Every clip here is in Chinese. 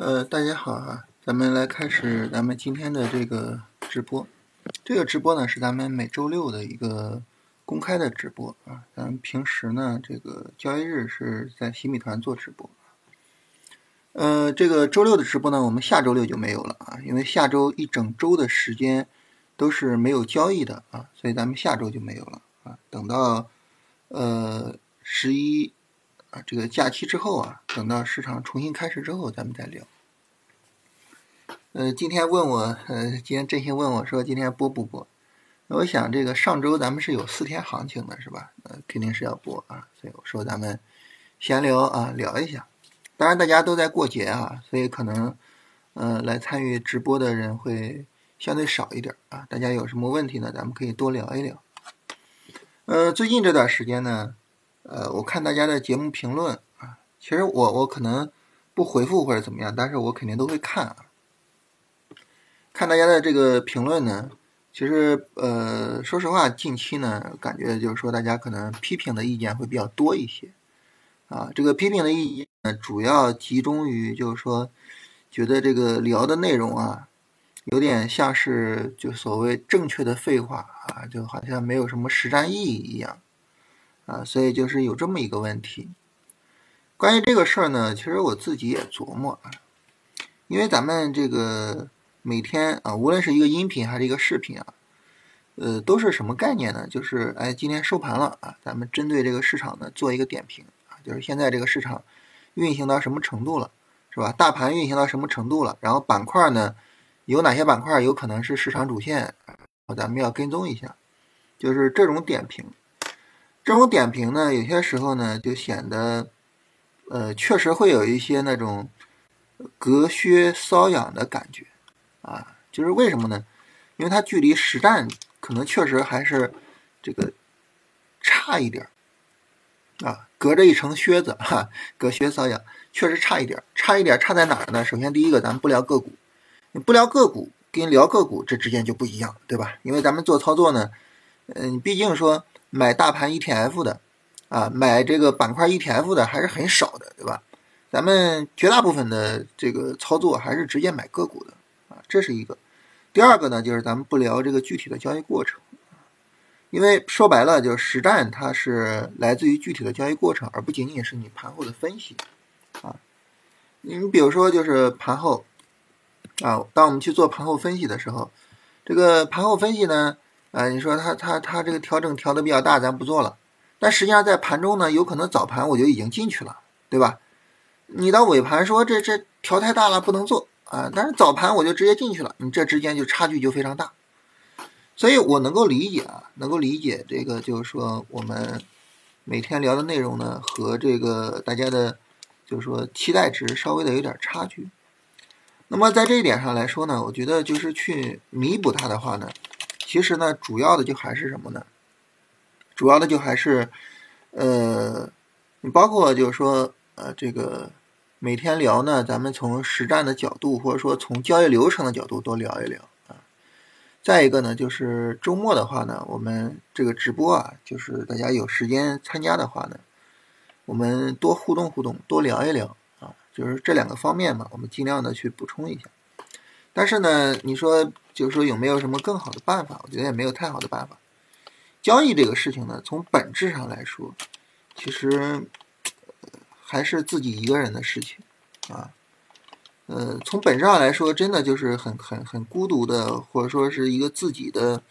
呃，大家好啊，咱们来开始咱们今天的这个直播。这个直播呢是咱们每周六的一个公开的直播啊。咱们平时呢这个交易日是在新米团做直播。呃，这个周六的直播呢，我们下周六就没有了啊，因为下周一整周的时间都是没有交易的啊，所以咱们下周就没有了啊。等到呃十一。啊，这个假期之后啊，等到市场重新开始之后，咱们再聊。呃，今天问我，呃，今天振兴问我说，今天播不播？那我想，这个上周咱们是有四天行情的，是吧？呃，肯定是要播啊，所以我说咱们闲聊啊，聊一下。当然，大家都在过节啊，所以可能，呃，来参与直播的人会相对少一点啊。大家有什么问题呢？咱们可以多聊一聊。呃，最近这段时间呢。呃，我看大家的节目评论啊，其实我我可能不回复或者怎么样，但是我肯定都会看啊。看大家的这个评论呢，其实呃，说实话，近期呢，感觉就是说大家可能批评的意见会比较多一些啊。这个批评的意见呢，主要集中于就是说，觉得这个聊的内容啊，有点像是就所谓正确的废话啊，就好像没有什么实战意义一样。啊，所以就是有这么一个问题。关于这个事儿呢，其实我自己也琢磨啊，因为咱们这个每天啊，无论是一个音频还是一个视频啊，呃，都是什么概念呢？就是哎，今天收盘了啊，咱们针对这个市场呢做一个点评啊，就是现在这个市场运行到什么程度了，是吧？大盘运行到什么程度了？然后板块呢，有哪些板块有可能是市场主线？咱们要跟踪一下，就是这种点评。这种点评呢，有些时候呢，就显得，呃，确实会有一些那种隔靴搔痒的感觉，啊，就是为什么呢？因为它距离实战可能确实还是这个差一点儿，啊，隔着一层靴子，哈，隔靴搔痒，确实差一点儿，差一点儿，差在哪儿呢？首先第一个，咱们不聊个股，你不聊个股，跟聊个股这之间就不一样，对吧？因为咱们做操作呢，嗯，毕竟说。买大盘 ETF 的，啊，买这个板块 ETF 的还是很少的，对吧？咱们绝大部分的这个操作还是直接买个股的，啊，这是一个。第二个呢，就是咱们不聊这个具体的交易过程，因为说白了，就是实战它是来自于具体的交易过程，而不仅仅是你盘后的分析，啊，你比如说就是盘后，啊，当我们去做盘后分析的时候，这个盘后分析呢。啊，你说他他他这个调整调的比较大，咱不做了。但实际上在盘中呢，有可能早盘我就已经进去了，对吧？你到尾盘说这这调太大了不能做啊，但是早盘我就直接进去了，你这之间就差距就非常大。所以我能够理解啊，能够理解这个就是说我们每天聊的内容呢和这个大家的，就是说期待值稍微的有点差距。那么在这一点上来说呢，我觉得就是去弥补它的话呢。其实呢，主要的就还是什么呢？主要的就还是，呃，你包括就是说，呃，这个每天聊呢，咱们从实战的角度，或者说从交易流程的角度多聊一聊啊。再一个呢，就是周末的话呢，我们这个直播啊，就是大家有时间参加的话呢，我们多互动互动，多聊一聊啊，就是这两个方面嘛，我们尽量的去补充一下。但是呢，你说就是说有没有什么更好的办法？我觉得也没有太好的办法。交易这个事情呢，从本质上来说，其实还是自己一个人的事情啊。呃，从本质上来说，真的就是很很很孤独的，或者说是一个自己的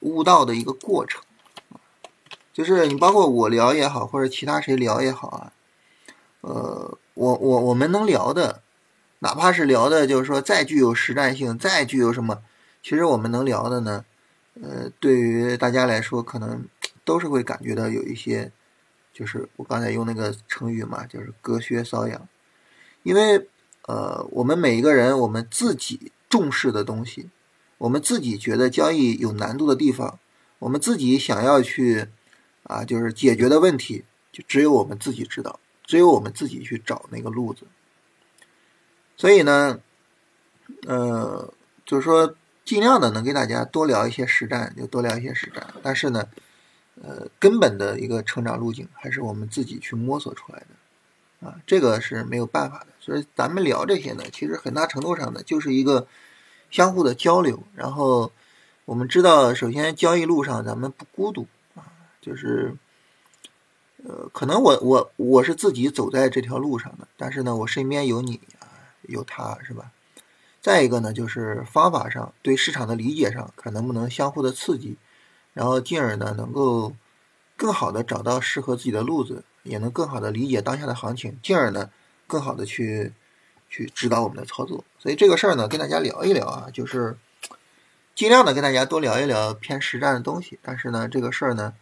悟道的一个过程。就是你包括我聊也好，或者其他谁聊也好啊，呃，我我我们能聊的。哪怕是聊的，就是说再具有实战性，再具有什么，其实我们能聊的呢，呃，对于大家来说，可能都是会感觉到有一些，就是我刚才用那个成语嘛，就是隔靴搔痒，因为呃，我们每一个人，我们自己重视的东西，我们自己觉得交易有难度的地方，我们自己想要去啊，就是解决的问题，就只有我们自己知道，只有我们自己去找那个路子。所以呢，呃，就是说，尽量的能给大家多聊一些实战，就多聊一些实战。但是呢，呃，根本的一个成长路径还是我们自己去摸索出来的，啊，这个是没有办法的。所以咱们聊这些呢，其实很大程度上呢，就是一个相互的交流。然后我们知道，首先交易路上咱们不孤独啊，就是呃，可能我我我是自己走在这条路上的，但是呢，我身边有你，有他是吧？再一个呢，就是方法上对市场的理解上，看能不能相互的刺激，然后进而呢，能够更好的找到适合自己的路子，也能更好的理解当下的行情，进而呢，更好的去去指导我们的操作。所以这个事儿呢，跟大家聊一聊啊，就是尽量的跟大家多聊一聊偏实战的东西。但是呢，这个事儿呢，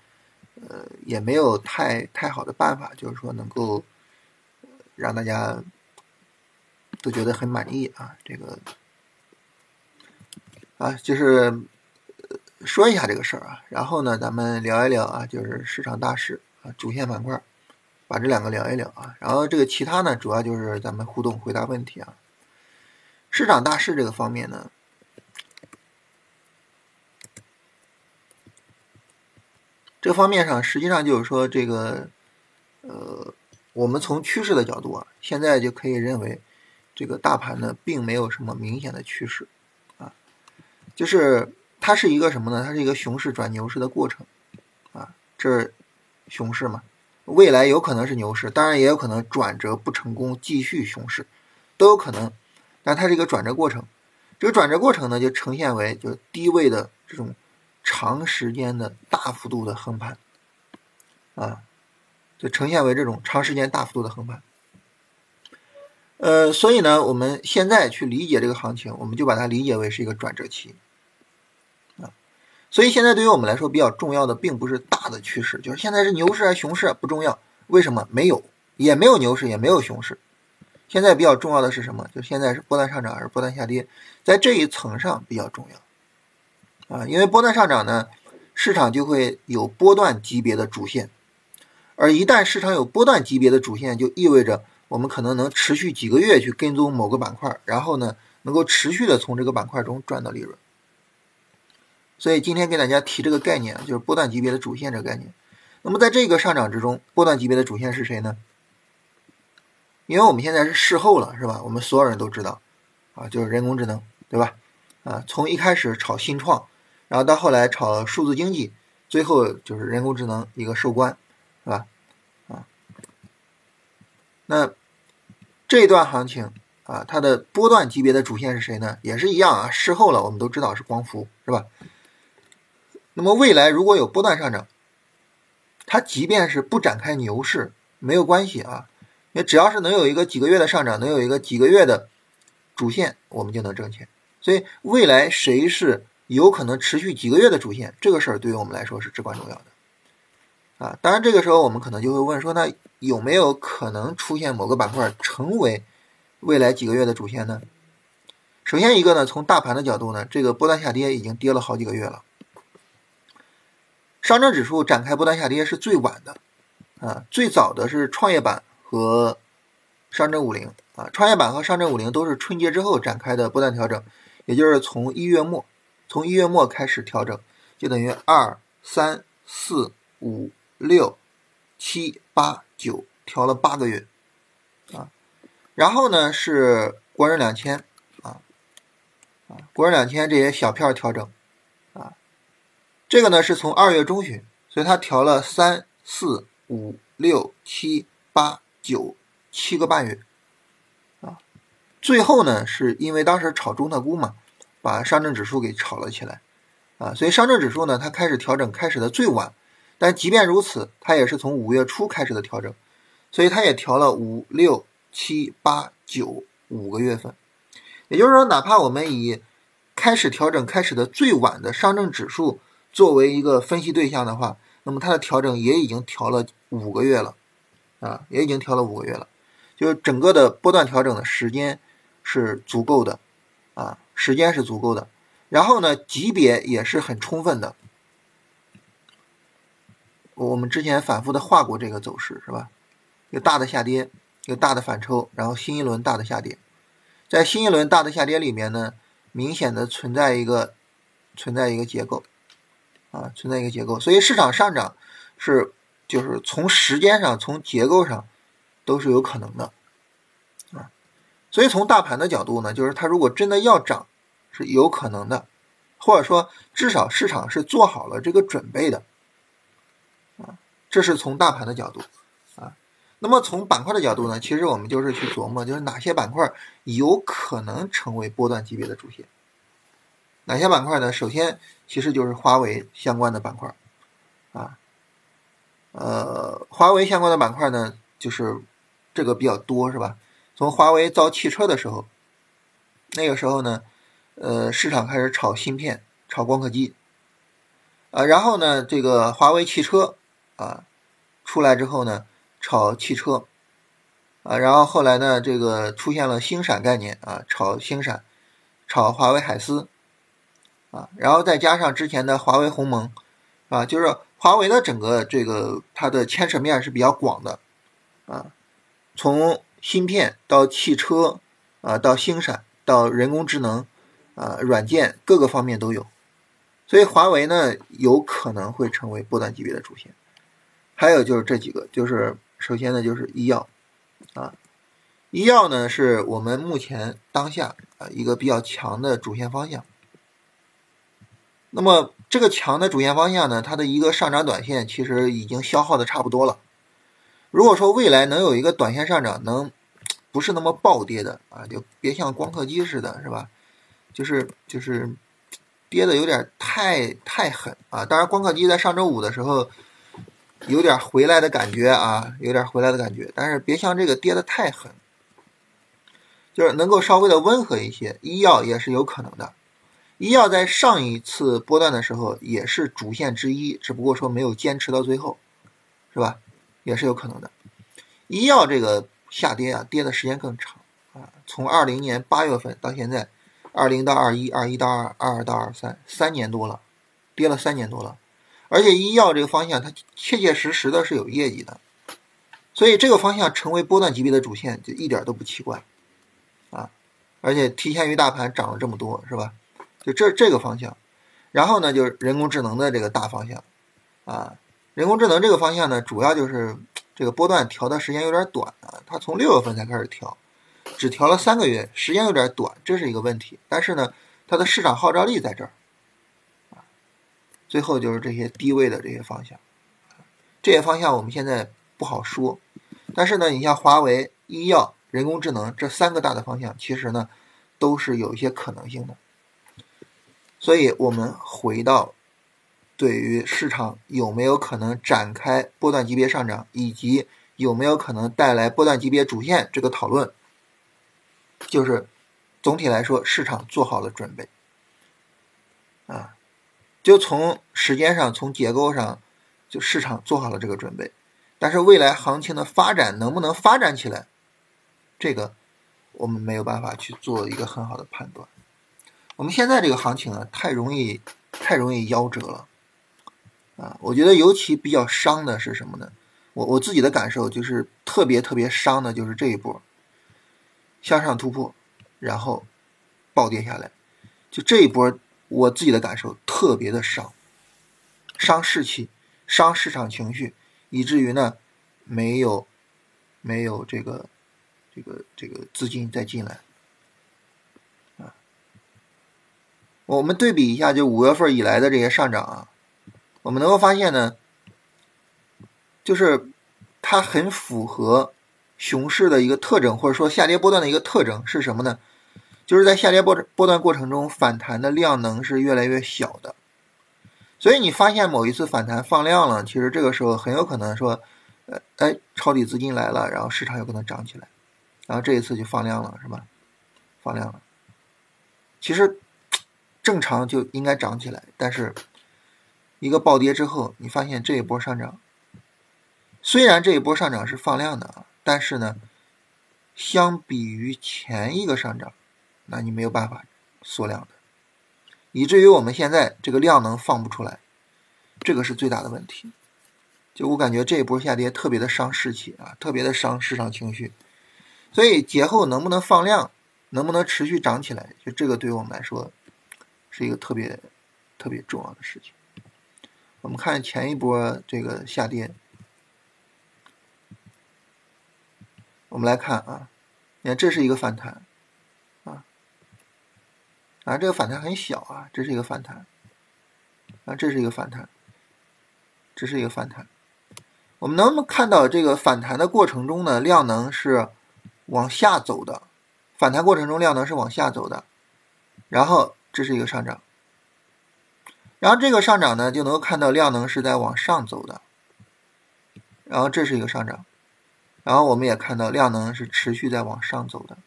呃，也没有太太好的办法，就是说能够让大家。都觉得很满意啊，这个啊，就是说一下这个事儿啊，然后呢，咱们聊一聊啊，就是市场大势啊，主线板块，把这两个聊一聊啊，然后这个其他呢，主要就是咱们互动回答问题啊。市场大势这个方面呢，这方面上实际上就是说这个呃，我们从趋势的角度啊，现在就可以认为。这个大盘呢，并没有什么明显的趋势，啊，就是它是一个什么呢？它是一个熊市转牛市的过程，啊，这熊市嘛，未来有可能是牛市，当然也有可能转折不成功，继续熊市，都有可能。但它是一个转折过程，这个转折过程呢，就呈现为就低位的这种长时间的大幅度的横盘，啊，就呈现为这种长时间大幅度的横盘。呃，所以呢，我们现在去理解这个行情，我们就把它理解为是一个转折期，啊，所以现在对于我们来说比较重要的，并不是大的趋势，就是现在是牛市还是熊市不重要，为什么？没有，也没有牛市，也没有熊市，现在比较重要的是什么？就现在是波段上涨还是波段下跌，在这一层上比较重要，啊，因为波段上涨呢，市场就会有波段级别的主线，而一旦市场有波段级别的主线，就意味着。我们可能能持续几个月去跟踪某个板块，然后呢，能够持续的从这个板块中赚到利润。所以今天给大家提这个概念，就是波段级别的主线这个概念。那么在这个上涨之中，波段级别的主线是谁呢？因为我们现在是事后了，是吧？我们所有人都知道，啊，就是人工智能，对吧？啊，从一开始炒新创，然后到后来炒数字经济，最后就是人工智能一个收官，是吧？啊，那。这一段行情啊，它的波段级别的主线是谁呢？也是一样啊，事后了，我们都知道是光伏，是吧？那么未来如果有波段上涨，它即便是不展开牛市，没有关系啊，也只要是能有一个几个月的上涨，能有一个几个月的主线，我们就能挣钱。所以未来谁是有可能持续几个月的主线，这个事儿对于我们来说是至关重要的。啊，当然这个时候我们可能就会问说，那有没有可能出现某个板块成为未来几个月的主线呢？首先一个呢，从大盘的角度呢，这个波段下跌已经跌了好几个月了。上证指数展开波段下跌是最晚的，啊，最早的是创业板和上证五零，啊，创业板和上证五零都是春节之后展开的波段调整，也就是从一月末，从一月末开始调整，就等于二三四五。六、七、八、九调了八个月，啊，然后呢是国证两千，啊，啊，国证两千这些小票调整，啊，这个呢是从二月中旬，所以它调了三、四、五、六、七、八、九七个半月，啊，最后呢是因为当时炒中特估嘛，把上证指数给炒了起来，啊，所以上证指数呢它开始调整开始的最晚。但即便如此，它也是从五月初开始的调整，所以它也调了五六七八九五个月份。也就是说，哪怕我们以开始调整开始的最晚的上证指数作为一个分析对象的话，那么它的调整也已经调了五个月了，啊，也已经调了五个月了，就是整个的波段调整的时间是足够的，啊，时间是足够的，然后呢，级别也是很充分的。我们之前反复的画过这个走势，是吧？有大的下跌，有大的反抽，然后新一轮大的下跌。在新一轮大的下跌里面呢，明显的存在一个存在一个结构啊，存在一个结构。所以市场上涨是就是从时间上、从结构上都是有可能的啊。所以从大盘的角度呢，就是它如果真的要涨，是有可能的，或者说至少市场是做好了这个准备的，这是从大盘的角度啊。那么从板块的角度呢，其实我们就是去琢磨，就是哪些板块有可能成为波段级别的主线。哪些板块呢？首先，其实就是华为相关的板块，啊，呃，华为相关的板块呢，就是这个比较多，是吧？从华为造汽车的时候，那个时候呢，呃，市场开始炒芯片、炒光刻机，啊，然后呢，这个华为汽车啊出来之后呢，炒汽车，啊，然后后来呢，这个出现了星闪概念啊，炒星闪，炒华为海思。啊，然后再加上之前的华为鸿蒙，啊，就是华为的整个这个它的牵扯面是比较广的，啊，从芯片到汽车，啊，到星闪，到人工智能，啊，软件各个方面都有，所以华为呢有可能会成为波段级别的主线。还有就是这几个，就是首先呢就是医药，啊，医药呢是我们目前当下啊一个比较强的主线方向。那么这个强的主线方向呢，它的一个上涨短线其实已经消耗的差不多了。如果说未来能有一个短线上涨，能不是那么暴跌的啊，就别像光刻机似的，是吧？就是就是跌的有点太太狠啊。当然，光刻机在上周五的时候有点回来的感觉啊，有点回来的感觉，但是别像这个跌的太狠，就是能够稍微的温和一些。医药也是有可能的。医药在上一次波段的时候也是主线之一，只不过说没有坚持到最后，是吧？也是有可能的。医药这个下跌啊，跌的时间更长啊，从二零年八月份到现在，二零到二一，二一到二二到二三，三年多了，跌了三年多了。而且医药这个方向它切切实实的是有业绩的，所以这个方向成为波段级别的主线就一点都不奇怪啊！而且提前于大盘涨了这么多，是吧？就这这个方向，然后呢，就是人工智能的这个大方向，啊，人工智能这个方向呢，主要就是这个波段调的时间有点短啊，它从六月份才开始调，只调了三个月，时间有点短，这是一个问题。但是呢，它的市场号召力在这儿，最后就是这些低位的这些方向，这些方向我们现在不好说，但是呢，你像华为、医药、人工智能这三个大的方向，其实呢，都是有一些可能性的。所以，我们回到对于市场有没有可能展开波段级别上涨，以及有没有可能带来波段级别主线这个讨论，就是总体来说，市场做好了准备啊，就从时间上、从结构上，就市场做好了这个准备。但是，未来行情的发展能不能发展起来，这个我们没有办法去做一个很好的判断。我们现在这个行情啊，太容易，太容易夭折了，啊，我觉得尤其比较伤的是什么呢？我我自己的感受就是特别特别伤的，就是这一波向上突破，然后暴跌下来，就这一波，我自己的感受特别的伤，伤士气，伤市场情绪，以至于呢，没有没有这个这个这个资金再进来。啊我们对比一下，就五月份以来的这些上涨啊，我们能够发现呢，就是它很符合熊市的一个特征，或者说下跌波段的一个特征是什么呢？就是在下跌波波段过程中，反弹的量能是越来越小的。所以你发现某一次反弹放量了，其实这个时候很有可能说，呃，哎，抄底资金来了，然后市场有可能涨起来，然后这一次就放量了，是吧？放量了，其实。正常就应该涨起来，但是一个暴跌之后，你发现这一波上涨，虽然这一波上涨是放量的啊，但是呢，相比于前一个上涨，那你没有办法缩量的，以至于我们现在这个量能放不出来，这个是最大的问题。就我感觉这一波下跌特别的伤士气啊，特别的伤市场情绪，所以节后能不能放量，能不能持续涨起来，就这个对于我们来说。是一个特别特别重要的事情。我们看前一波这个下跌，我们来看啊，你看这是一个反弹，啊这个反弹很小啊，这是一个反弹，啊这是一个反弹，这是一个反弹。我们能不能看到这个反弹的过程中呢，量能是往下走的，反弹过程中量能是往下走的，然后这是一个上涨，然后这个上涨呢就能够看到量能是在往上走的，然后这是一个上涨。然后我们也看到量能是持续在往上走的，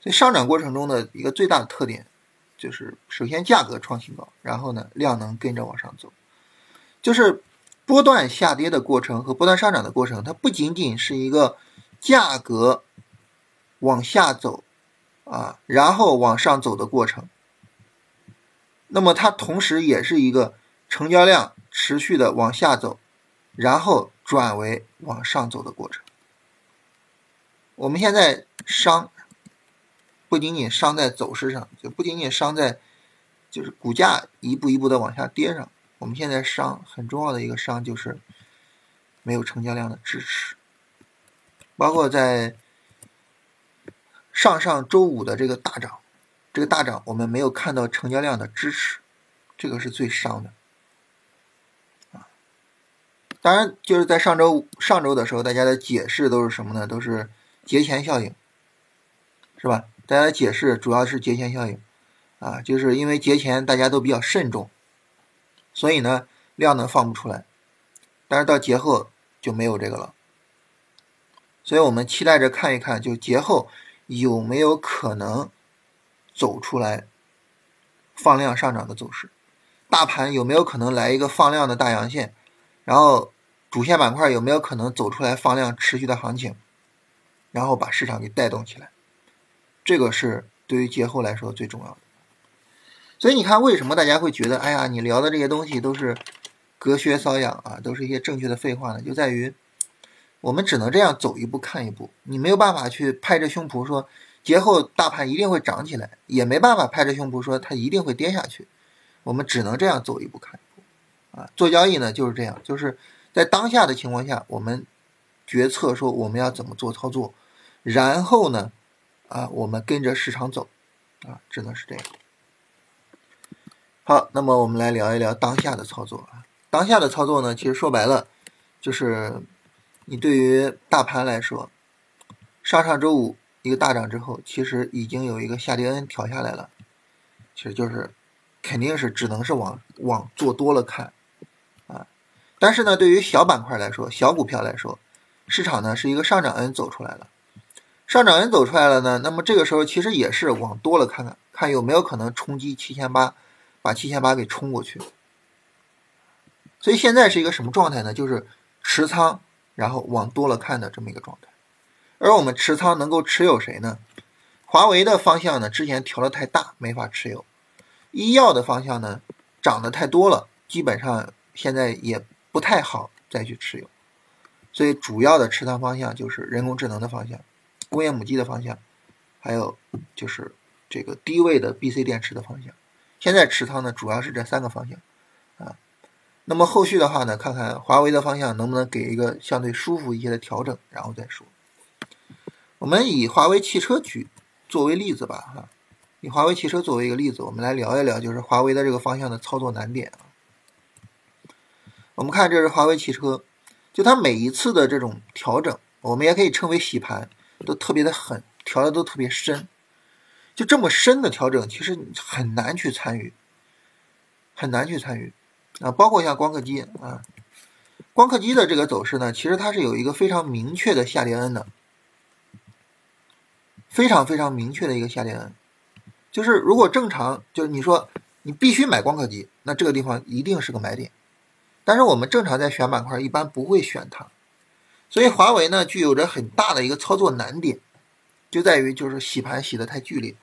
所以上涨过程中的一个最大的特点就是，首先价格创新高，然后呢量能跟着往上走，就是波段下跌的过程和波段上涨的过程，它不仅仅是一个价格往下走啊，然后往上走的过程，那么它同时也是一个成交量持续的往下走，然后。转为往上走的过程。我们现在商不仅仅伤在走势上，就不仅仅伤在就是股价一步一步的往下跌上。我们现在伤很重要的一个伤就是没有成交量的支持，包括在上上周五的这个大涨，这个大涨我们没有看到成交量的支持，这个是最伤的。当然，就是在上周上周的时候，大家的解释都是什么呢？都是节前效应，是吧？大家解释主要是节前效应，啊，就是因为节前大家都比较慎重，所以呢量能放不出来，但是到节后就没有这个了，所以我们期待着看一看，就节后有没有可能走出来放量上涨的走势，大盘有没有可能来一个放量的大阳线？然后，主线板块有没有可能走出来放量持续的行情，然后把市场给带动起来？这个是对于节后来说最重要的。所以你看，为什么大家会觉得，哎呀，你聊的这些东西都是隔靴搔痒啊，都是一些正确的废话呢？就在于我们只能这样走一步看一步，你没有办法去拍着胸脯说节后大盘一定会涨起来，也没办法拍着胸脯说它一定会跌下去，我们只能这样走一步看一步。啊，做交易呢就是这样，就是在当下的情况下，我们决策说我们要怎么做操作，然后呢，啊，我们跟着市场走，啊，只能是这样。好，那么我们来聊一聊当下的操作啊。当下的操作呢，其实说白了，就是你对于大盘来说，上上周五一个大涨之后，其实已经有一个下跌 N 调下来了，其实就是肯定是只能是往往做多了看啊。但是呢，对于小板块来说，小股票来说，市场呢是一个上涨 N 走出来了，上涨 N 走出来了呢，那么这个时候其实也是往多了看看，看有没有可能冲击七千八，把七千八给冲过去。所以现在是一个什么状态呢？就是持仓，然后往多了看的这么一个状态。而我们持仓能够持有谁呢？华为的方向呢，之前调的太大，没法持有；医药的方向呢，涨得太多了，基本上现在也。不太好再去持有，所以主要的持仓方向就是人工智能的方向、工业母机的方向，还有就是这个低位的 B、C 电池的方向。现在持仓呢主要是这三个方向啊。那么后续的话呢，看看华为的方向能不能给一个相对舒服一些的调整，然后再说。我们以华为汽车举作为例子吧，哈，以华为汽车作为一个例子，我们来聊一聊就是华为的这个方向的操作难点啊。我们看，这是华为汽车，就它每一次的这种调整，我们也可以称为洗盘，都特别的狠，调的都特别深。就这么深的调整，其实很难去参与，很难去参与啊。包括像光刻机啊，光刻机的这个走势呢，其实它是有一个非常明确的下跌 N 的，非常非常明确的一个下跌 N。就是如果正常，就是你说你必须买光刻机，那这个地方一定是个买点。但是我们正常在选板块，一般不会选它，所以华为呢具有着很大的一个操作难点，就在于就是洗盘洗的太剧烈。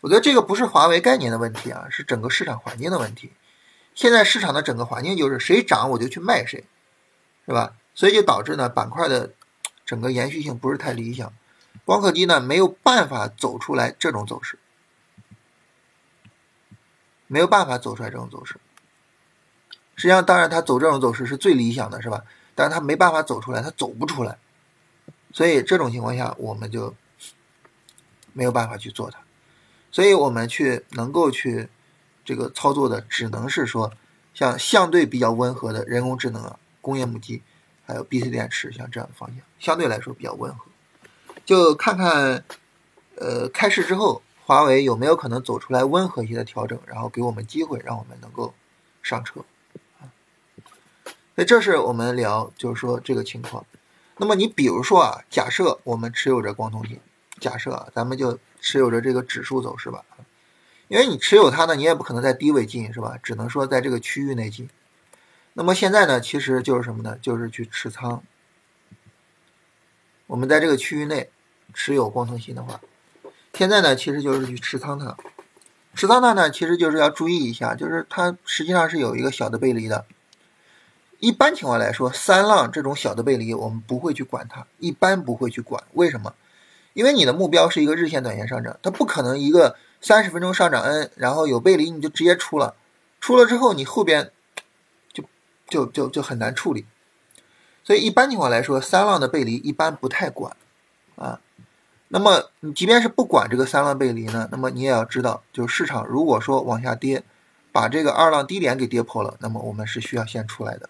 我觉得这个不是华为概念的问题啊，是整个市场环境的问题。现在市场的整个环境就是谁涨我就去卖谁，是吧？所以就导致呢板块的整个延续性不是太理想，光刻机呢没有办法走出来这种走势，没有办法走出来这种走势。实际上，当然，它走这种走势是最理想的，是吧？但是它没办法走出来，它走不出来，所以这种情况下，我们就没有办法去做它，所以我们去能够去这个操作的，只能是说像相对比较温和的人工智能啊、工业母机，还有 BC 电池像这样的方向，相对来说比较温和。就看看呃开市之后，华为有没有可能走出来温和一些的调整，然后给我们机会，让我们能够上车。这是我们聊，就是说这个情况。那么你比如说啊，假设我们持有着光通信，假设啊，咱们就持有着这个指数走势吧，因为你持有它呢，你也不可能在低位进，是吧？只能说在这个区域内进。那么现在呢，其实就是什么呢？就是去持仓。我们在这个区域内持有光通信的话，现在呢，其实就是去持仓它。持仓它呢，其实就是要注意一下，就是它实际上是有一个小的背离的。一般情况来说，三浪这种小的背离，我们不会去管它，一般不会去管。为什么？因为你的目标是一个日线、短线上涨，它不可能一个三十分钟上涨 N，然后有背离你就直接出了，出了之后你后边就就就就很难处理。所以一般情况来说，三浪的背离一般不太管啊。那么你即便是不管这个三浪背离呢，那么你也要知道，就是市场如果说往下跌，把这个二浪低点给跌破了，那么我们是需要先出来的。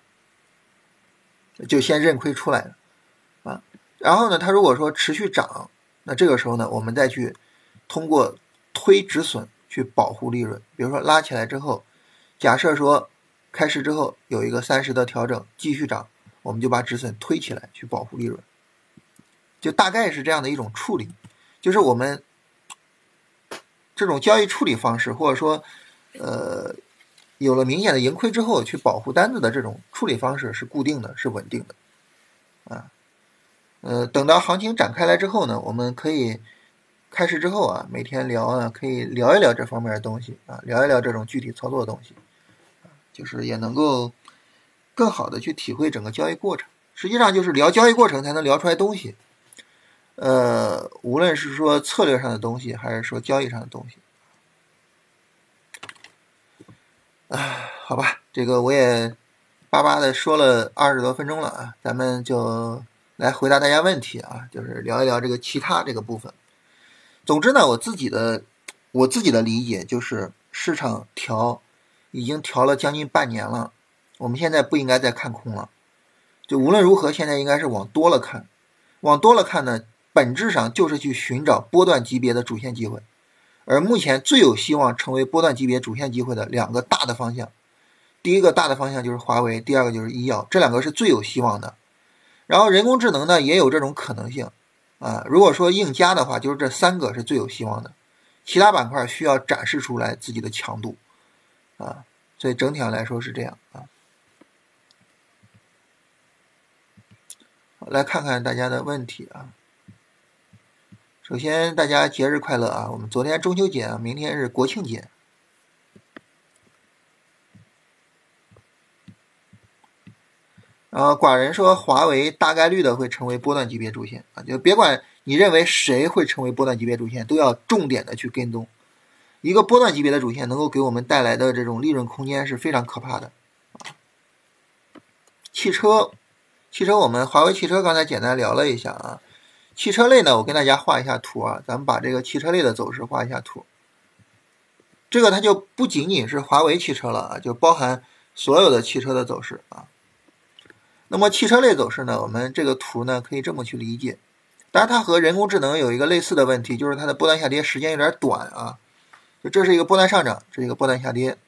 就先认亏出来了，啊，然后呢，它如果说持续涨，那这个时候呢，我们再去通过推止损去保护利润。比如说拉起来之后，假设说开市之后有一个三十的调整继续涨，我们就把止损推起来去保护利润，就大概是这样的一种处理，就是我们这种交易处理方式，或者说呃。有了明显的盈亏之后，去保护单子的这种处理方式是固定的，是稳定的，啊，呃，等到行情展开来之后呢，我们可以开市之后啊，每天聊啊，可以聊一聊这方面的东西啊，聊一聊这种具体操作的东西，啊，就是也能够更好的去体会整个交易过程。实际上就是聊交易过程才能聊出来东西，呃，无论是说策略上的东西，还是说交易上的东西。唉，好吧，这个我也巴巴的说了二十多分钟了啊，咱们就来回答大家问题啊，就是聊一聊这个其他这个部分。总之呢，我自己的我自己的理解就是，市场调已经调了将近半年了，我们现在不应该再看空了。就无论如何，现在应该是往多了看，往多了看呢，本质上就是去寻找波段级别的主线机会。而目前最有希望成为波段级别主线机会的两个大的方向，第一个大的方向就是华为，第二个就是医药，这两个是最有希望的。然后人工智能呢也有这种可能性啊。如果说硬加的话，就是这三个是最有希望的，其他板块需要展示出来自己的强度啊。所以整体上来说是这样啊。来看看大家的问题啊。首先，大家节日快乐啊！我们昨天中秋节啊，明天是国庆节。然后寡人说，华为大概率的会成为波段级别主线啊，就别管你认为谁会成为波段级别主线，都要重点的去跟踪。一个波段级别的主线能够给我们带来的这种利润空间是非常可怕的。汽车，汽车，我们华为汽车刚才简单聊了一下啊。汽车类呢，我跟大家画一下图啊，咱们把这个汽车类的走势画一下图。这个它就不仅仅是华为汽车了啊，就包含所有的汽车的走势啊。那么汽车类走势呢，我们这个图呢可以这么去理解，当然它和人工智能有一个类似的问题，就是它的波段下跌时间有点短啊。就这是一个波段上涨，这是一个波段下跌。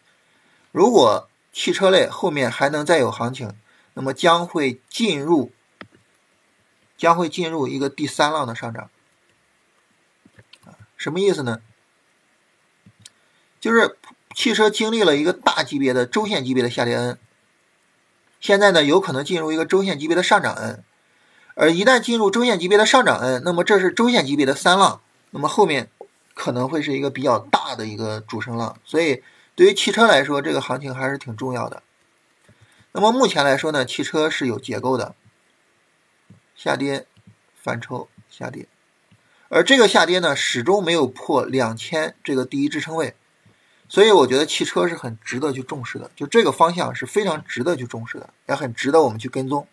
如果汽车类后面还能再有行情，那么将会进入。将会进入一个第三浪的上涨，什么意思呢？就是汽车经历了一个大级别的周线级别的下跌 N，现在呢有可能进入一个周线级别的上涨 N，而一旦进入周线级别的上涨 N，那么这是周线级别的三浪，那么后面可能会是一个比较大的一个主升浪，所以对于汽车来说，这个行情还是挺重要的。那么目前来说呢，汽车是有结构的。下跌，反抽，下跌，而这个下跌呢，始终没有破两千这个第一支撑位，所以我觉得汽车是很值得去重视的，就这个方向是非常值得去重视的，也很值得我们去跟踪，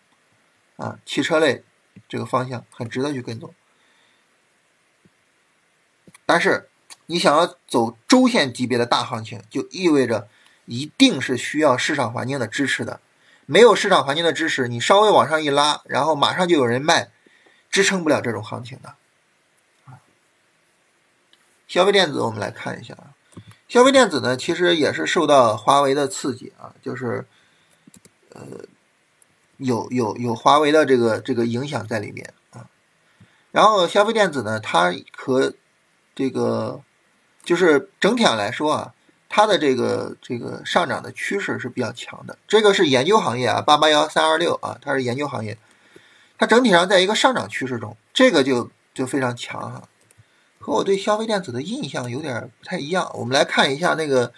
啊，汽车类这个方向很值得去跟踪。但是你想要走周线级别的大行情，就意味着一定是需要市场环境的支持的。没有市场环境的支持，你稍微往上一拉，然后马上就有人卖，支撑不了这种行情的。消费电子，我们来看一下啊。消费电子呢，其实也是受到华为的刺激啊，就是呃有有有华为的这个这个影响在里面啊。然后消费电子呢，它和这个就是整体上来说啊，它的这个这个上涨的趋势是比较强的。这个是研究行业啊，八八幺三二六啊，它是研究行业，它整体上在一个上涨趋势中，这个就就非常强哈。和我对消费电子的印象有点不太一样。我们来看一下那个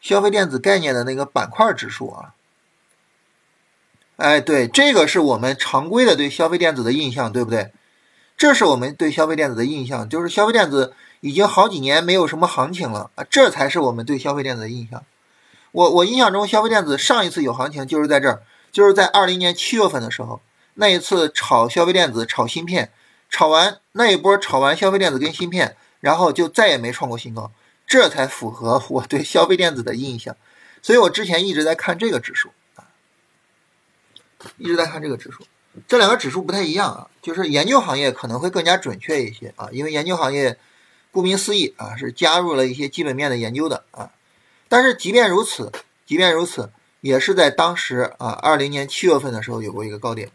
消费电子概念的那个板块指数啊。哎，对，这个是我们常规的对消费电子的印象，对不对？这是我们对消费电子的印象，就是消费电子已经好几年没有什么行情了啊，这才是我们对消费电子的印象。我我印象中，消费电子上一次有行情就是在这儿，就是在二零年七月份的时候，那一次炒消费电子、炒芯片。炒完那一波，炒完消费电子跟芯片，然后就再也没创过新高，这才符合我对消费电子的印象。所以我之前一直在看这个指数啊，一直在看这个指数。这两个指数不太一样啊，就是研究行业可能会更加准确一些啊，因为研究行业顾名思义啊，是加入了一些基本面的研究的啊。但是即便如此，即便如此，也是在当时啊，二零年七月份的时候有过一个高点，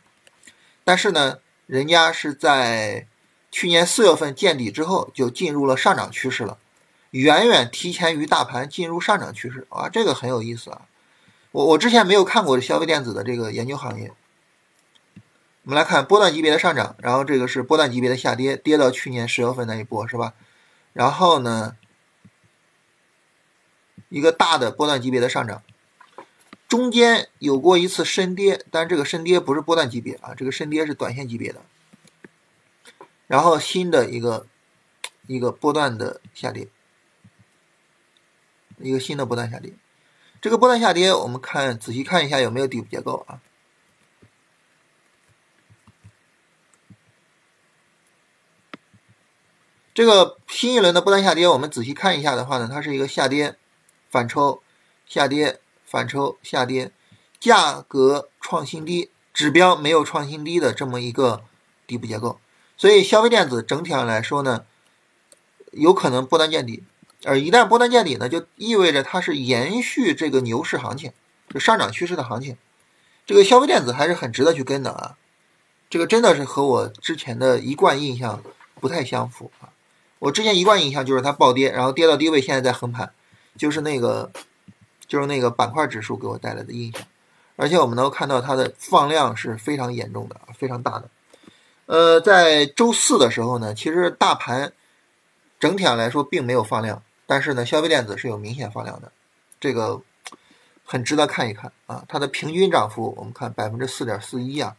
但是呢。人家是在去年四月份见底之后就进入了上涨趋势了，远远提前于大盘进入上涨趋势啊，这个很有意思啊。我我之前没有看过消费电子的这个研究行业。我们来看波段级别的上涨，然后这个是波段级别的下跌，跌到去年十月份那一波是吧？然后呢，一个大的波段级别的上涨。中间有过一次深跌，但这个深跌不是波段级别啊，这个深跌是短线级别的。然后新的一个一个波段的下跌，一个新的波段下跌。这个波段下跌，我们看仔细看一下有没有底部结构啊？这个新一轮的波段下跌，我们仔细看一下的话呢，它是一个下跌反抽下跌。反抽下跌，价格创新低，指标没有创新低的这么一个底部结构，所以消费电子整体上来说呢，有可能波段见底，而一旦波段见底呢，就意味着它是延续这个牛市行情，就上涨趋势的行情。这个消费电子还是很值得去跟的啊，这个真的是和我之前的一贯印象不太相符啊。我之前一贯印象就是它暴跌，然后跌到低位，现在在横盘，就是那个。就是那个板块指数给我带来的印象，而且我们能够看到它的放量是非常严重的，非常大的。呃，在周四的时候呢，其实大盘整体上来说并没有放量，但是呢，消费电子是有明显放量的，这个很值得看一看啊。它的平均涨幅我们看百分之四点四一啊。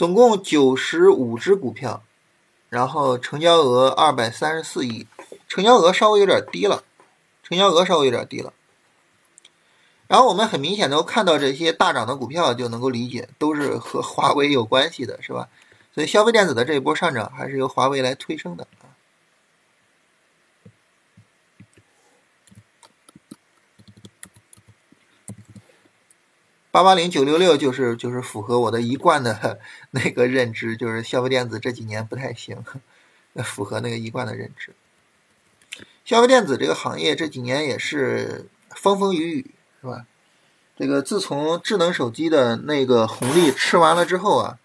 总共九十五只股票，然后成交额二百三十四亿，成交额稍微有点低了，成交额稍微有点低了。然后我们很明显能看到这些大涨的股票，就能够理解都是和华为有关系的，是吧？所以消费电子的这一波上涨还是由华为来推升的。八八零九六六就是就是符合我的一贯的 那个认知，就是消费电子这几年不太行，符合那个一贯的认知。消费电子这个行业这几年也是风风雨雨，是吧？这个自从智能手机的那个红利吃完了之后啊，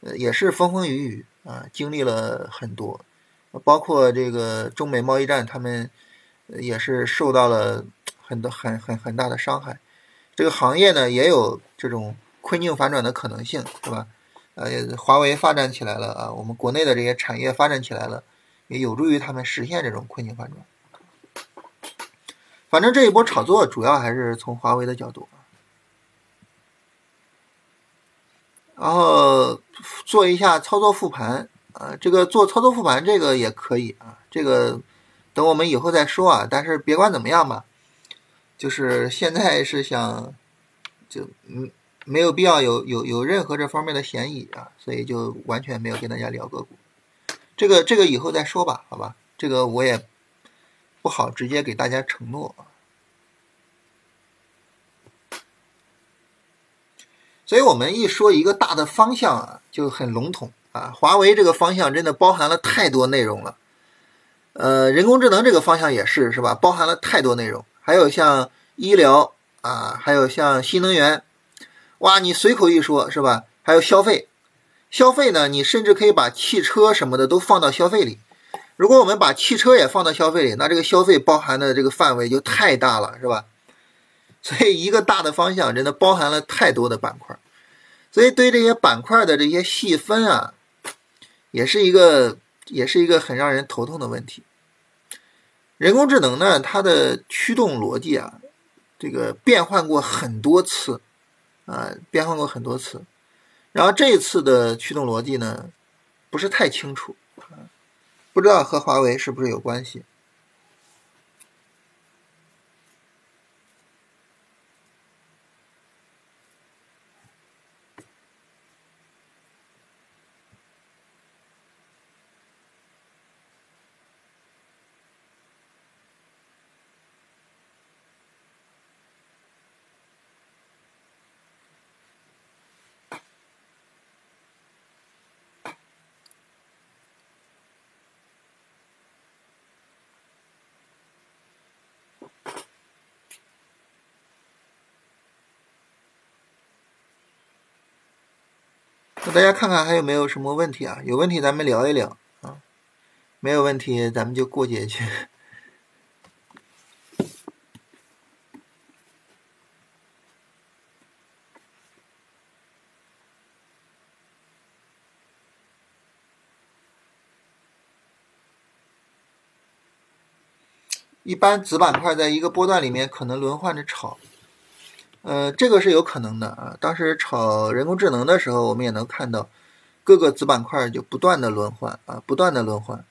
呃，也是风风雨雨啊，经历了很多，包括这个中美贸易战，他们也是受到了很多很很很大的伤害。这个行业呢也有这种困境反转的可能性，是吧？呃，华为发展起来了啊，我们国内的这些产业发展起来了，也有助于他们实现这种困境反转。反正这一波炒作主要还是从华为的角度然后做一下操作复盘啊，这个做操作复盘这个也可以啊，这个等我们以后再说啊。但是别管怎么样吧。就是现在是想就嗯没有必要有有有任何这方面的嫌疑啊，所以就完全没有跟大家聊个股。这个这个以后再说吧，好吧？这个我也不好直接给大家承诺。所以我们一说一个大的方向啊，就很笼统啊。华为这个方向真的包含了太多内容了，呃，人工智能这个方向也是，是吧？包含了太多内容，还有像医疗啊，还有像新能源，哇，你随口一说，是吧？还有消费，消费呢，你甚至可以把汽车什么的都放到消费里。如果我们把汽车也放到消费里，那这个消费包含的这个范围就太大了，是吧？所以，一个大的方向真的包含了太多的板块，所以对这些板块的这些细分啊，也是一个也是一个很让人头痛的问题。人工智能呢，它的驱动逻辑啊，这个变换过很多次啊，变换过很多次，然后这一次的驱动逻辑呢，不是太清楚，不知道和华为是不是有关系。那大家看看还有没有什么问题啊？有问题咱们聊一聊啊，没有问题咱们就过节去。一般子板块在一个波段里面可能轮换着炒。呃，这个是有可能的啊。当时炒人工智能的时候，我们也能看到各个子板块就不断的轮换啊，不断的轮换。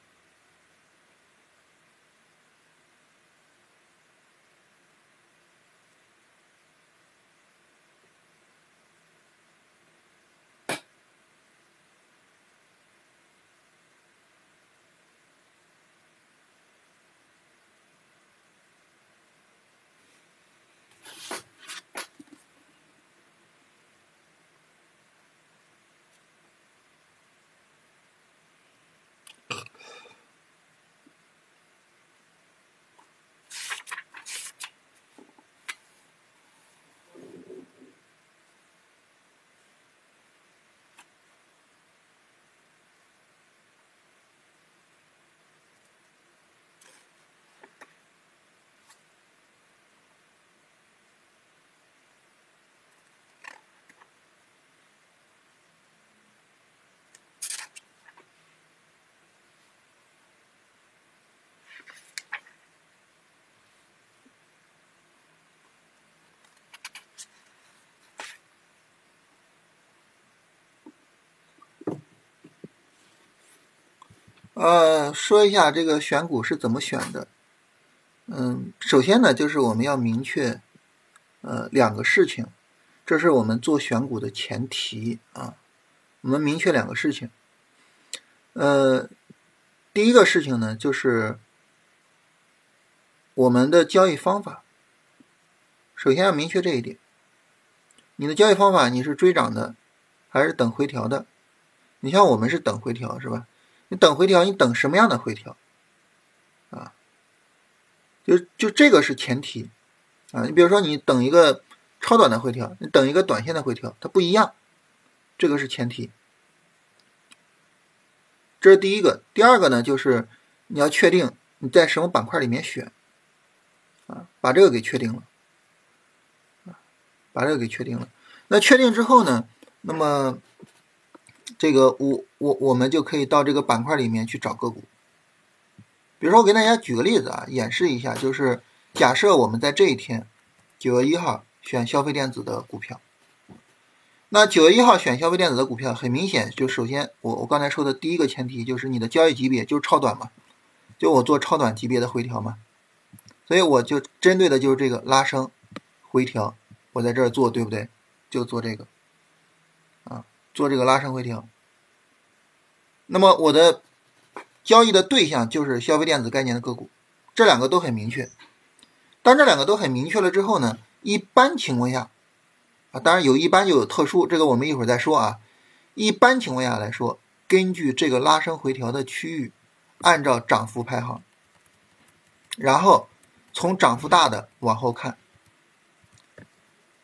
呃，说一下这个选股是怎么选的。嗯，首先呢，就是我们要明确，呃，两个事情，这是我们做选股的前提啊。我们明确两个事情。呃，第一个事情呢，就是我们的交易方法。首先要明确这一点，你的交易方法你是追涨的，还是等回调的？你像我们是等回调，是吧？你等回调，你等什么样的回调？啊，就就这个是前提啊。你比如说，你等一个超短的回调，你等一个短线的回调，它不一样，这个是前提。这是第一个。第二个呢，就是你要确定你在什么板块里面选啊，把这个给确定了啊，把这个给确定了。那确定之后呢，那么。这个我我我们就可以到这个板块里面去找个股。比如说，我给大家举个例子啊，演示一下，就是假设我们在这一天，九月一号选消费电子的股票。那九月一号选消费电子的股票，很明显，就首先我我刚才说的第一个前提就是你的交易级别就是超短嘛，就我做超短级别的回调嘛。所以我就针对的就是这个拉升、回调，我在这儿做，对不对？就做这个，啊，做这个拉升回调。那么我的交易的对象就是消费电子概念的个股，这两个都很明确。当这两个都很明确了之后呢，一般情况下，啊，当然有一般就有特殊，这个我们一会儿再说啊。一般情况下来说，根据这个拉升回调的区域，按照涨幅排行，然后从涨幅大的往后看。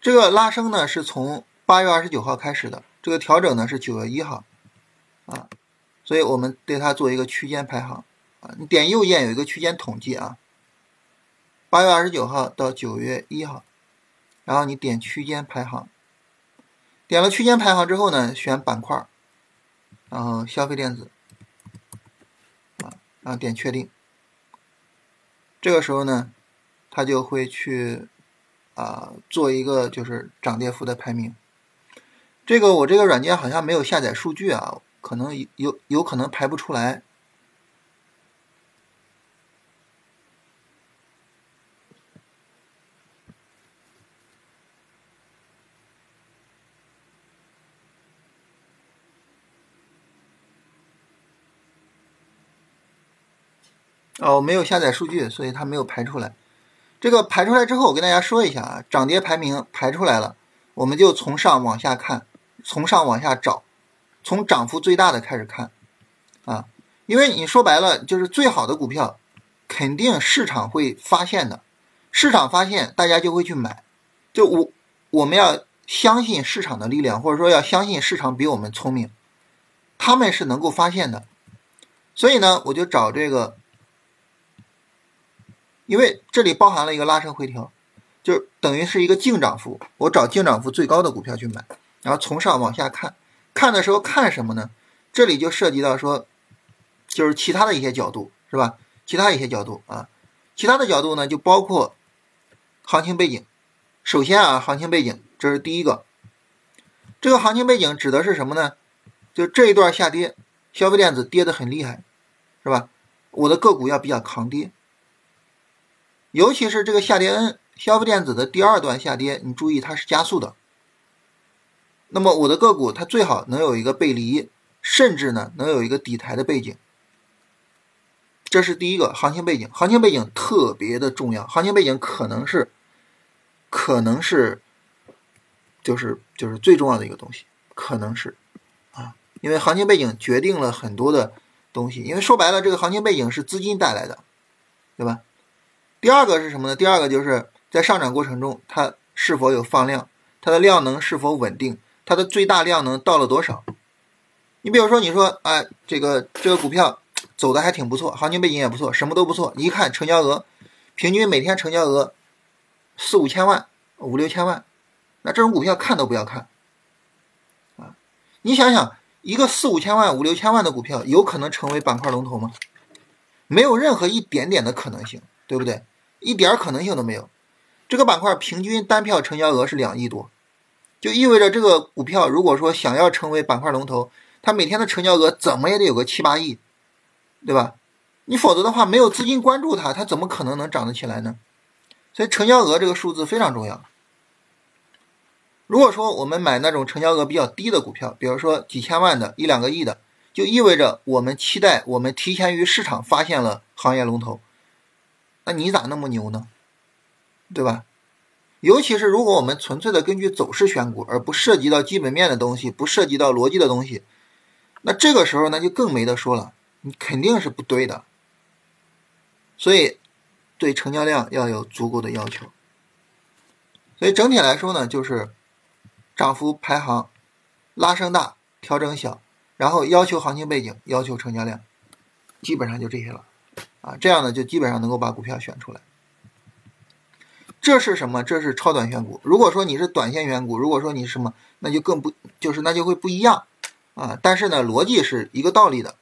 这个拉升呢是从八月二十九号开始的，这个调整呢是九月一号，啊。所以我们对它做一个区间排行。啊，你点右键有一个区间统计啊，八月二十九号到九月一号，然后你点区间排行，点了区间排行之后呢，选板块，然后消费电子，啊，然后点确定，这个时候呢，它就会去啊做一个就是涨跌幅的排名，这个我这个软件好像没有下载数据啊。可能有有可能排不出来，哦，没有下载数据，所以它没有排出来。这个排出来之后，我跟大家说一下啊，涨跌排名排出来了，我们就从上往下看，从上往下找。从涨幅最大的开始看，啊，因为你说白了就是最好的股票，肯定市场会发现的，市场发现大家就会去买，就我我们要相信市场的力量，或者说要相信市场比我们聪明，他们是能够发现的，所以呢，我就找这个，因为这里包含了一个拉升回调，就等于是一个净涨幅，我找净涨幅最高的股票去买，然后从上往下看。看的时候看什么呢？这里就涉及到说，就是其他的一些角度，是吧？其他一些角度啊，其他的角度呢，就包括行情背景。首先啊，行情背景这是第一个。这个行情背景指的是什么呢？就这一段下跌，消费电子跌得很厉害，是吧？我的个股要比较抗跌，尤其是这个下跌 N，消费电子的第二段下跌，你注意它是加速的。那么我的个股它最好能有一个背离，甚至呢能有一个底台的背景，这是第一个行情背景。行情背景特别的重要，行情背景可能是，可能是，就是就是最重要的一个东西，可能是啊，因为行情背景决定了很多的东西。因为说白了，这个行情背景是资金带来的，对吧？第二个是什么呢？第二个就是在上涨过程中它是否有放量，它的量能是否稳定。它的最大量能到了多少？你比如说，你说，哎，这个这个股票走的还挺不错，行情背景也不错，什么都不错。你一看成交额，平均每天成交额四五千万、五六千万，那这种股票看都不要看啊！你想想，一个四五千万、五六千万的股票，有可能成为板块龙头吗？没有任何一点点的可能性，对不对？一点可能性都没有。这个板块平均单票成交额是两亿多。就意味着这个股票，如果说想要成为板块龙头，它每天的成交额怎么也得有个七八亿，对吧？你否则的话，没有资金关注它，它怎么可能能涨得起来呢？所以成交额这个数字非常重要。如果说我们买那种成交额比较低的股票，比如说几千万的、一两个亿的，就意味着我们期待我们提前于市场发现了行业龙头，那你咋那么牛呢？对吧？尤其是如果我们纯粹的根据走势选股，而不涉及到基本面的东西，不涉及到逻辑的东西，那这个时候那就更没得说了，你肯定是不对的。所以，对成交量要有足够的要求。所以整体来说呢，就是涨幅排行拉升大，调整小，然后要求行情背景，要求成交量，基本上就这些了。啊，这样呢就基本上能够把股票选出来。这是什么？这是超短选股。如果说你是短线选股，如果说你是什么，那就更不就是那就会不一样啊。但是呢，逻辑是一个道理的。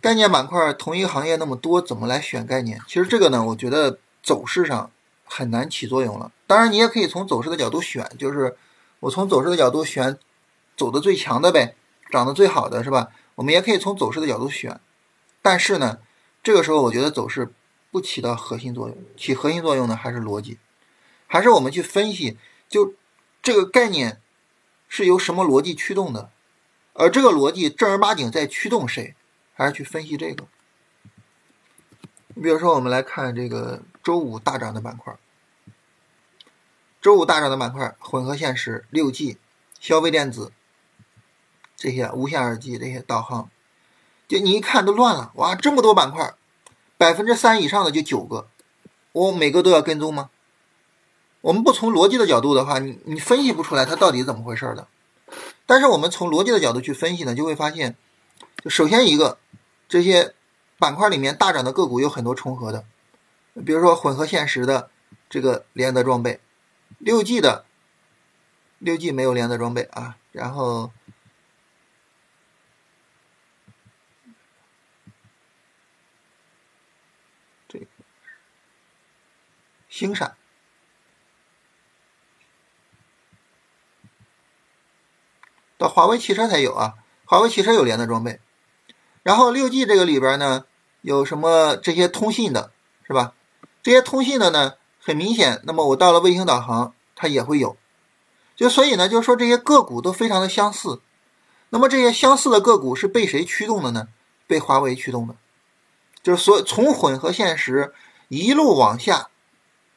概念板块同一个行业那么多，怎么来选概念？其实这个呢，我觉得走势上很难起作用了。当然，你也可以从走势的角度选，就是我从走势的角度选走的最强的呗，涨得最好的是吧？我们也可以从走势的角度选，但是呢。这个时候我觉得走势不起到核心作用，起核心作用的还是逻辑，还是我们去分析，就这个概念是由什么逻辑驱动的，而这个逻辑正儿八经在驱动谁，还是去分析这个。你比如说，我们来看这个周五大涨的板块，周五大涨的板块，混合现实、六 G、消费电子这些无线耳机这些导航，就你一看都乱了，哇，这么多板块，百分之三以上的就九个，我每个都要跟踪吗？我们不从逻辑的角度的话，你你分析不出来它到底怎么回事的。但是我们从逻辑的角度去分析呢，就会发现，首先一个这些。板块里面大涨的个股有很多重合的，比如说混合现实的这个联德装备，六 G 的六 G 没有联德装备啊，然后这个星闪到华为汽车才有啊，华为汽车有连的装备，然后六 G 这个里边呢。有什么这些通信的，是吧？这些通信的呢，很明显，那么我到了卫星导航，它也会有。就所以呢，就是说这些个股都非常的相似。那么这些相似的个股是被谁驱动的呢？被华为驱动的。就是所从混合现实一路往下，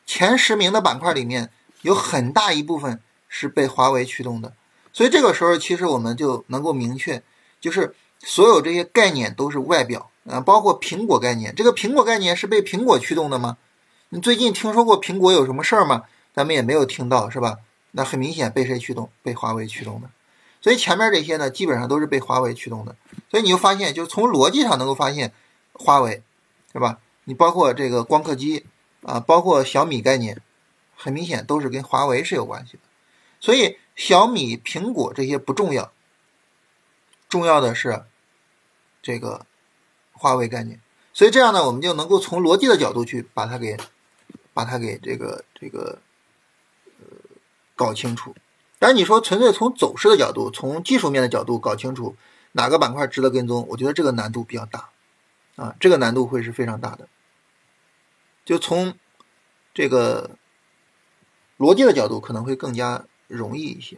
前十名的板块里面有很大一部分是被华为驱动的。所以这个时候，其实我们就能够明确，就是所有这些概念都是外表。啊，包括苹果概念，这个苹果概念是被苹果驱动的吗？你最近听说过苹果有什么事儿吗？咱们也没有听到，是吧？那很明显被谁驱动？被华为驱动的。所以前面这些呢，基本上都是被华为驱动的。所以你就发现，就从逻辑上能够发现，华为，是吧？你包括这个光刻机啊，包括小米概念，很明显都是跟华为是有关系的。所以小米、苹果这些不重要，重要的是这个。华为概念，所以这样呢，我们就能够从逻辑的角度去把它给，把它给这个这个呃搞清楚。当然，你说纯粹从走势的角度，从技术面的角度搞清楚哪个板块值得跟踪，我觉得这个难度比较大啊，这个难度会是非常大的。就从这个逻辑的角度，可能会更加容易一些。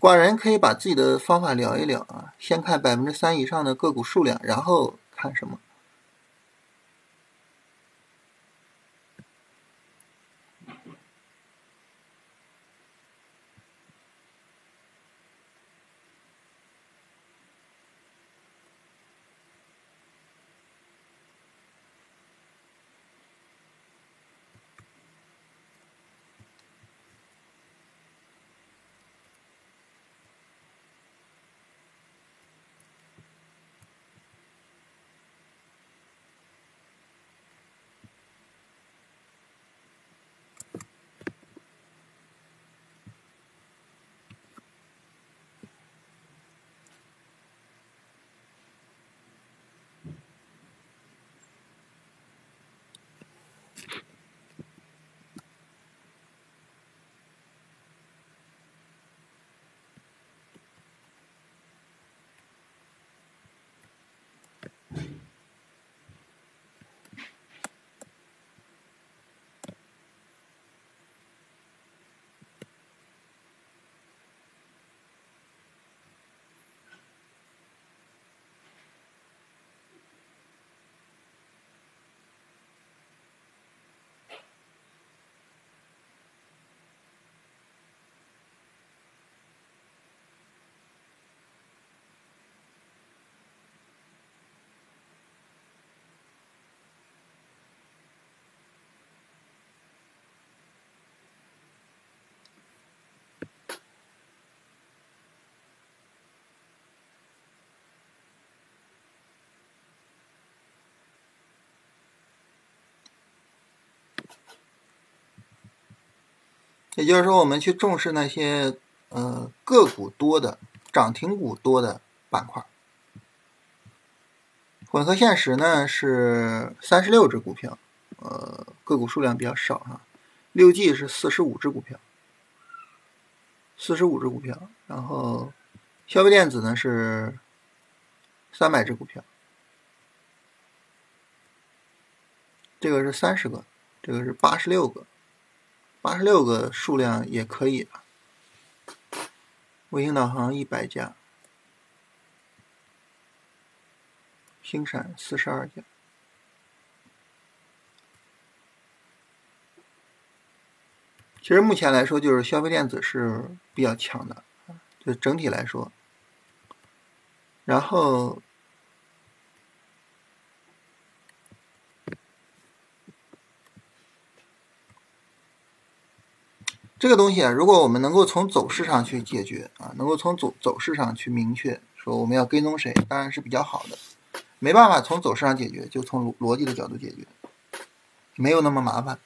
寡人可以把自己的方法聊一聊啊，先看百分之三以上的个股数量，然后看什么？也就是说，我们去重视那些呃个股多的、涨停股多的板块。混合现实呢是三十六只股票，呃，个股数量比较少哈。六 G 是四十五只股票，四十五只股票，然后消费电子呢是三百只股票，这个是三十个，这个是八十六个。八十六个数量也可以啊。卫星导航一百家，星闪四十二家。其实目前来说，就是消费电子是比较强的，就整体来说。然后。这个东西啊，如果我们能够从走势上去解决啊，能够从走走势上去明确说我们要跟踪谁，当然是比较好的。没办法从走势上解决，就从逻辑的角度解决，没有那么麻烦。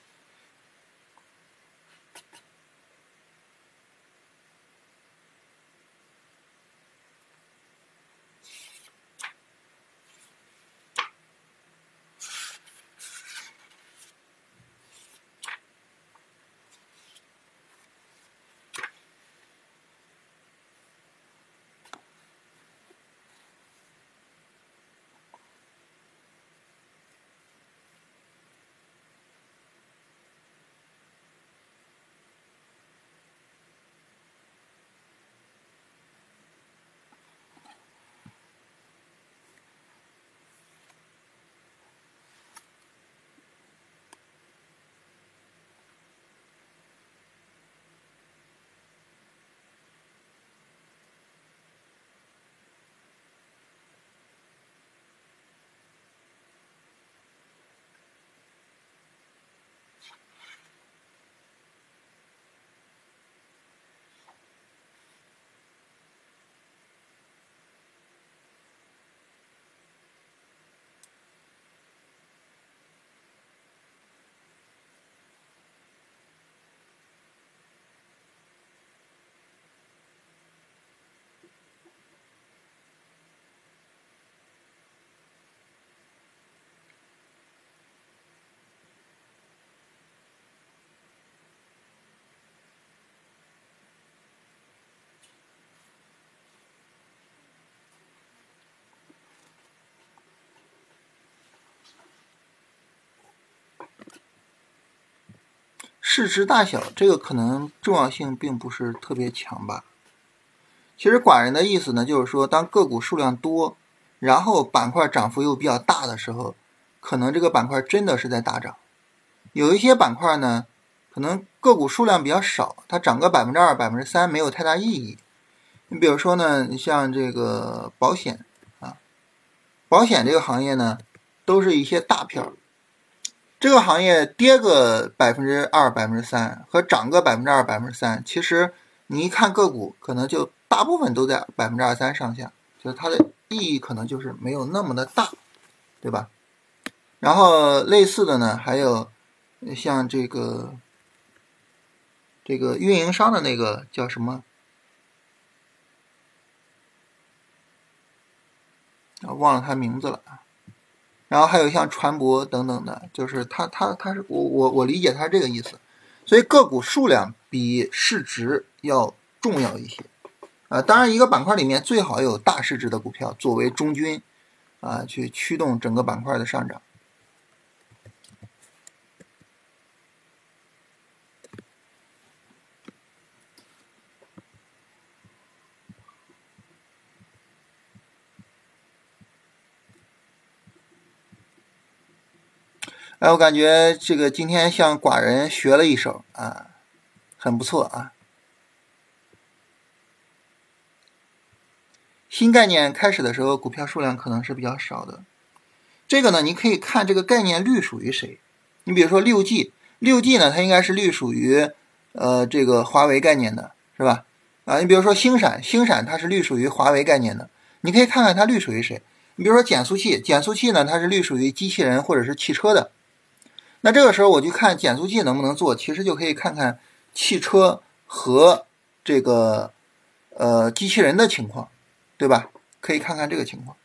市值大小这个可能重要性并不是特别强吧。其实寡人的意思呢，就是说当个股数量多，然后板块涨幅又比较大的时候，可能这个板块真的是在大涨。有一些板块呢，可能个股数量比较少，它涨个百分之二、百分之三没有太大意义。你比如说呢，你像这个保险啊，保险这个行业呢，都是一些大票。这个行业跌个百分之二、百分之三和涨个百分之二、百分之三，其实你一看个股，可能就大部分都在百分之二三上下，就是它的意义可能就是没有那么的大，对吧？然后类似的呢，还有像这个这个运营商的那个叫什么啊？忘了他名字了。然后还有像船舶等等的，就是它它它是我我我理解它是这个意思，所以个股数量比市值要重要一些，啊，当然一个板块里面最好有大市值的股票作为中军，啊，去驱动整个板块的上涨。哎，我感觉这个今天向寡人学了一手啊，很不错啊。新概念开始的时候，股票数量可能是比较少的。这个呢，你可以看这个概念隶属于谁。你比如说六 G，六 G 呢，它应该是隶属于呃这个华为概念的，是吧？啊，你比如说星闪，星闪它是隶属于华为概念的。你可以看看它隶属于谁。你比如说减速器，减速器呢，它是隶属于机器人或者是汽车的。那这个时候我就看减速器能不能做，其实就可以看看汽车和这个呃机器人的情况，对吧？可以看看这个情况。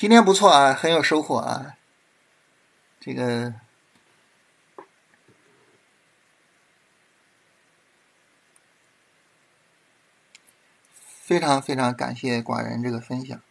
今天不错啊，很有收获啊，这个非常非常感谢寡人这个分享。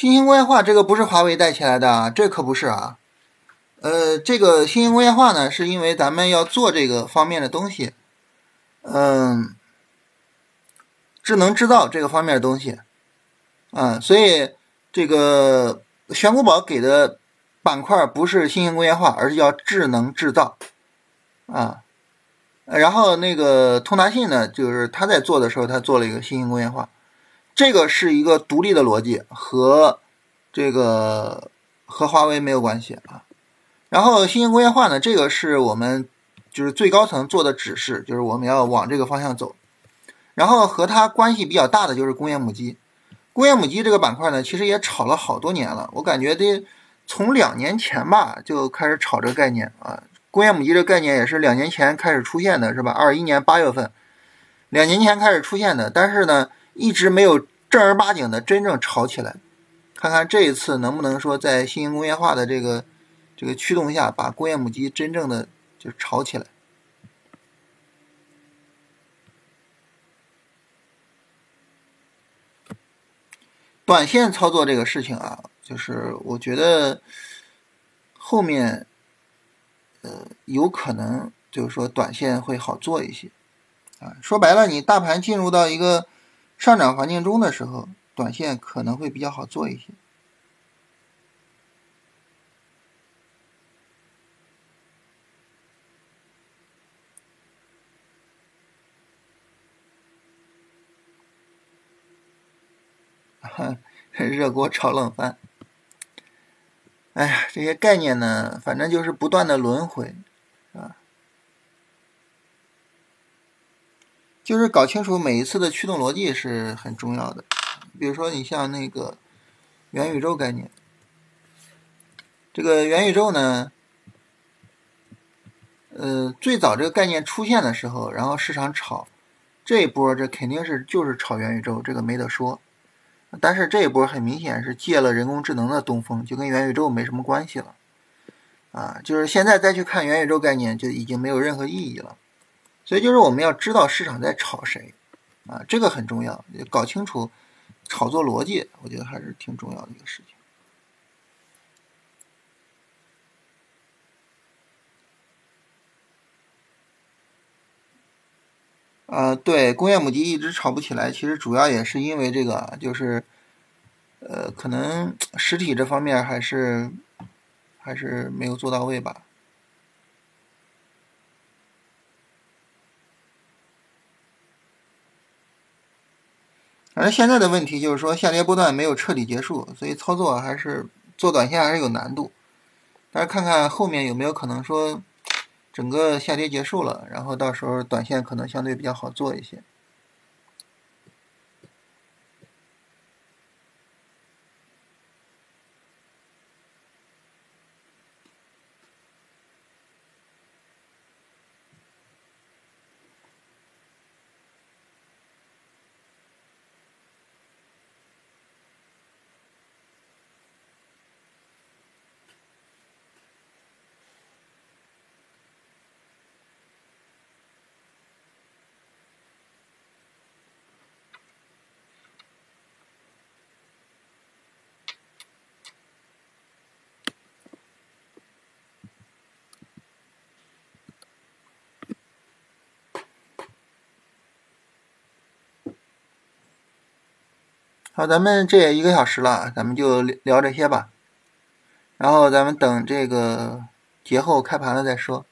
新型工业化这个不是华为带起来的啊，这可不是啊。呃，这个新型工业化呢，是因为咱们要做这个方面的东西，嗯，智能制造这个方面的东西，啊，所以这个玄古宝给的板块不是新型工业化，而是叫智能制造，啊，然后那个通达信呢，就是他在做的时候，他做了一个新型工业化。这个是一个独立的逻辑，和这个和华为没有关系啊。然后新型工业化呢，这个是我们就是最高层做的指示，就是我们要往这个方向走。然后和它关系比较大的就是工业母机，工业母机这个板块呢，其实也炒了好多年了。我感觉得从两年前吧就开始炒这个概念啊。工业母机这个概念也是两年前开始出现的，是吧？二一年八月份，两年前开始出现的，但是呢。一直没有正儿八经的真正炒起来，看看这一次能不能说在新型工业化的这个这个驱动下，把工业母机真正的就炒起来。短线操作这个事情啊，就是我觉得后面呃有可能就是说短线会好做一些啊。说白了，你大盘进入到一个。上涨环境中的时候，短线可能会比较好做一些。热锅炒冷饭。哎呀，这些概念呢，反正就是不断的轮回，就是搞清楚每一次的驱动逻辑是很重要的。比如说，你像那个元宇宙概念，这个元宇宙呢，呃，最早这个概念出现的时候，然后市场炒这一波，这肯定是就是炒元宇宙，这个没得说。但是这一波很明显是借了人工智能的东风，就跟元宇宙没什么关系了。啊，就是现在再去看元宇宙概念，就已经没有任何意义了。所以就是我们要知道市场在炒谁，啊，这个很重要，搞清楚炒作逻辑，我觉得还是挺重要的一个事情。啊，对，工业母机一直炒不起来，其实主要也是因为这个，就是，呃，可能实体这方面还是还是没有做到位吧。反正现在的问题就是说，下跌波段没有彻底结束，所以操作还是做短线还是有难度。但是看看后面有没有可能说，整个下跌结束了，然后到时候短线可能相对比较好做一些。好，咱们这也一个小时了，咱们就聊这些吧。然后咱们等这个节后开盘了再说。